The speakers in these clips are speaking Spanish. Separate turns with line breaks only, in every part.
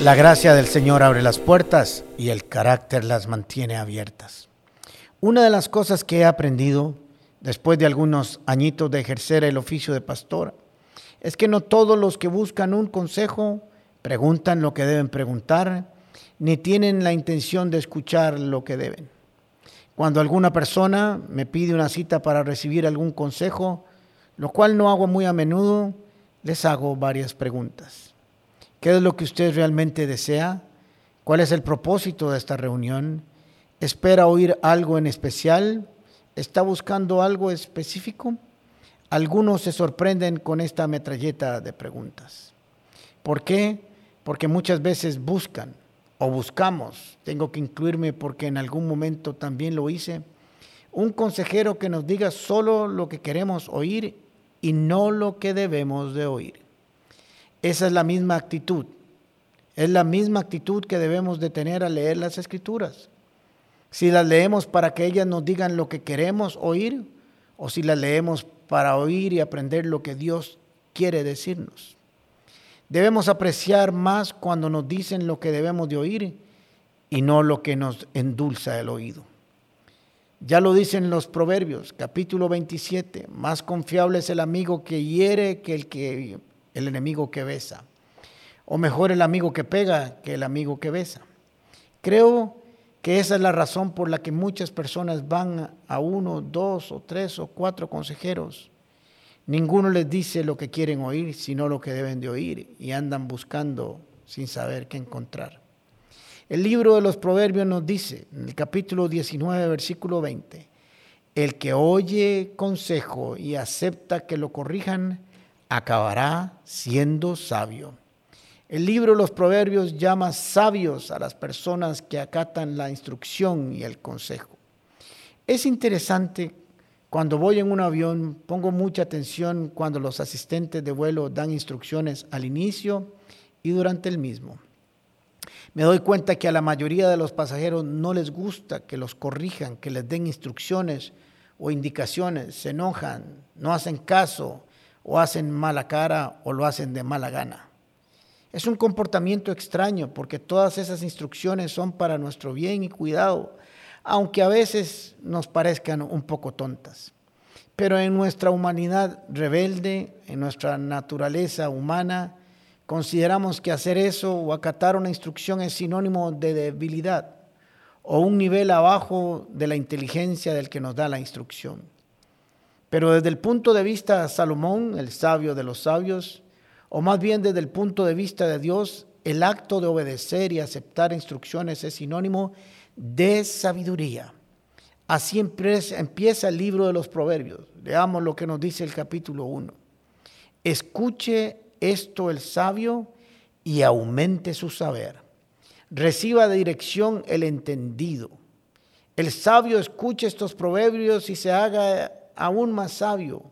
La gracia del Señor abre las puertas y el carácter las mantiene abiertas. Una de las cosas que he aprendido después de algunos añitos de ejercer el oficio de pastor es que no todos los que buscan un consejo preguntan lo que deben preguntar, ni tienen la intención de escuchar lo que deben. Cuando alguna persona me pide una cita para recibir algún consejo, lo cual no hago muy a menudo, les hago varias preguntas. ¿Qué es lo que usted realmente desea? ¿Cuál es el propósito de esta reunión? ¿Espera oír algo en especial? ¿Está buscando algo específico? Algunos se sorprenden con esta metralleta de preguntas. ¿Por qué? Porque muchas veces buscan o buscamos, tengo que incluirme porque en algún momento también lo hice, un consejero que nos diga solo lo que queremos oír y no lo que debemos de oír. Esa es la misma actitud. Es la misma actitud que debemos de tener al leer las escrituras. Si las leemos para que ellas nos digan lo que queremos oír o si las leemos para oír y aprender lo que Dios quiere decirnos. Debemos apreciar más cuando nos dicen lo que debemos de oír y no lo que nos endulza el oído. Ya lo dicen los proverbios, capítulo 27, más confiable es el amigo que hiere que el que el enemigo que besa. O mejor el amigo que pega que el amigo que besa. Creo que esa es la razón por la que muchas personas van a uno, dos o tres o cuatro consejeros. Ninguno les dice lo que quieren oír, sino lo que deben de oír y andan buscando sin saber qué encontrar. El libro de los Proverbios nos dice, en el capítulo 19, versículo 20, el que oye consejo y acepta que lo corrijan, acabará siendo sabio. El libro los Proverbios llama sabios a las personas que acatan la instrucción y el consejo. Es interesante cuando voy en un avión, pongo mucha atención cuando los asistentes de vuelo dan instrucciones al inicio y durante el mismo. Me doy cuenta que a la mayoría de los pasajeros no les gusta que los corrijan, que les den instrucciones o indicaciones, se enojan, no hacen caso, o hacen mala cara o lo hacen de mala gana. Es un comportamiento extraño porque todas esas instrucciones son para nuestro bien y cuidado, aunque a veces nos parezcan un poco tontas. Pero en nuestra humanidad rebelde, en nuestra naturaleza humana, consideramos que hacer eso o acatar una instrucción es sinónimo de debilidad o un nivel abajo de la inteligencia del que nos da la instrucción. Pero desde el punto de vista de Salomón, el sabio de los sabios, o más bien desde el punto de vista de Dios, el acto de obedecer y aceptar instrucciones es sinónimo de sabiduría. Así empieza el libro de los proverbios. Leamos lo que nos dice el capítulo 1. Escuche esto el sabio y aumente su saber. Reciba de dirección el entendido. El sabio escuche estos proverbios y se haga aún más sabio,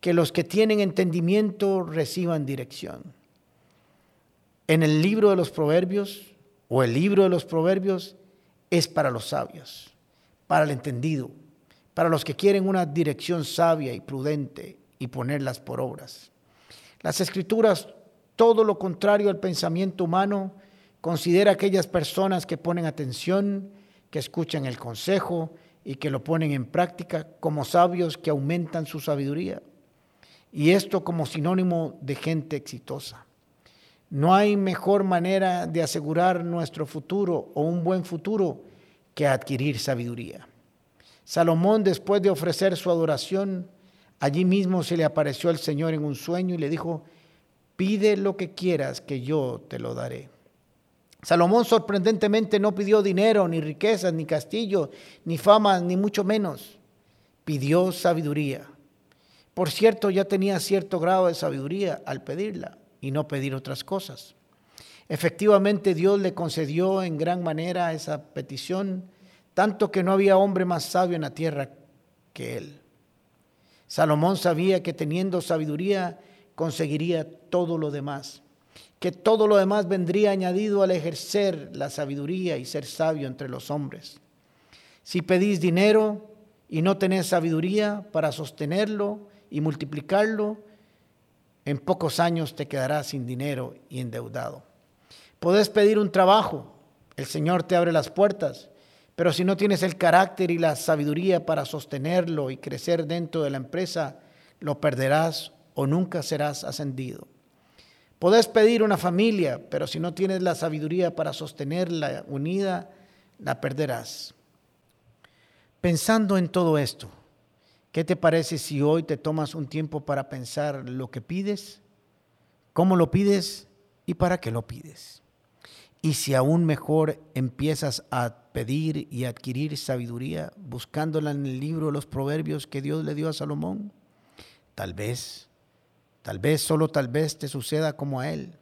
que los que tienen entendimiento reciban dirección. En el libro de los proverbios, o el libro de los proverbios, es para los sabios, para el entendido, para los que quieren una dirección sabia y prudente y ponerlas por obras. Las escrituras, todo lo contrario al pensamiento humano, considera aquellas personas que ponen atención, que escuchan el consejo, y que lo ponen en práctica como sabios que aumentan su sabiduría. Y esto como sinónimo de gente exitosa. No hay mejor manera de asegurar nuestro futuro o un buen futuro que adquirir sabiduría. Salomón, después de ofrecer su adoración, allí mismo se le apareció el Señor en un sueño y le dijo, pide lo que quieras que yo te lo daré. Salomón sorprendentemente no pidió dinero, ni riquezas, ni castillo, ni fama, ni mucho menos. Pidió sabiduría. Por cierto, ya tenía cierto grado de sabiduría al pedirla y no pedir otras cosas. Efectivamente, Dios le concedió en gran manera esa petición, tanto que no había hombre más sabio en la tierra que él. Salomón sabía que teniendo sabiduría conseguiría todo lo demás que todo lo demás vendría añadido al ejercer la sabiduría y ser sabio entre los hombres. Si pedís dinero y no tenés sabiduría para sostenerlo y multiplicarlo, en pocos años te quedarás sin dinero y endeudado. Podés pedir un trabajo, el Señor te abre las puertas, pero si no tienes el carácter y la sabiduría para sostenerlo y crecer dentro de la empresa, lo perderás o nunca serás ascendido. Podés pedir una familia, pero si no tienes la sabiduría para sostenerla unida, la perderás. Pensando en todo esto, ¿qué te parece si hoy te tomas un tiempo para pensar lo que pides, cómo lo pides y para qué lo pides? Y si aún mejor empiezas a pedir y adquirir sabiduría buscándola en el libro de los proverbios que Dios le dio a Salomón, tal vez, tal vez, solo tal vez te suceda como a él.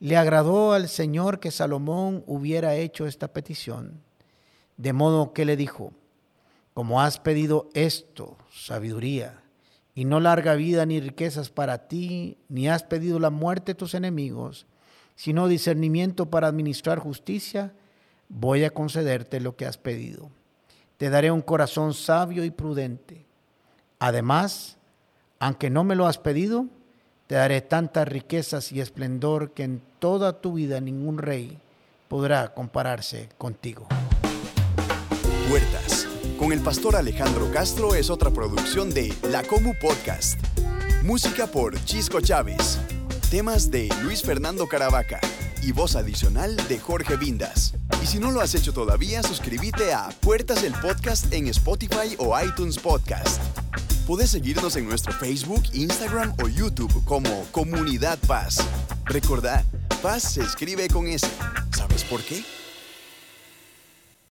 Le agradó al Señor que Salomón hubiera hecho esta petición, de modo que le dijo, como has pedido esto, sabiduría, y no larga vida ni riquezas para ti, ni has pedido la muerte de tus enemigos, sino discernimiento para administrar justicia, voy a concederte lo que has pedido. Te daré un corazón sabio y prudente. Además, aunque no me lo has pedido, te daré tantas riquezas y esplendor que en toda tu vida ningún rey podrá compararse contigo.
Puertas con el pastor Alejandro Castro es otra producción de La Comu Podcast. Música por Chisco Chávez. Temas de Luis Fernando Caravaca y voz adicional de Jorge Vindas. Y si no lo has hecho todavía, suscríbete a Puertas el Podcast en Spotify o iTunes Podcast. Puedes seguirnos en nuestro Facebook, Instagram o YouTube como Comunidad Paz. Recordad, Paz se escribe con S. ¿Sabes por qué?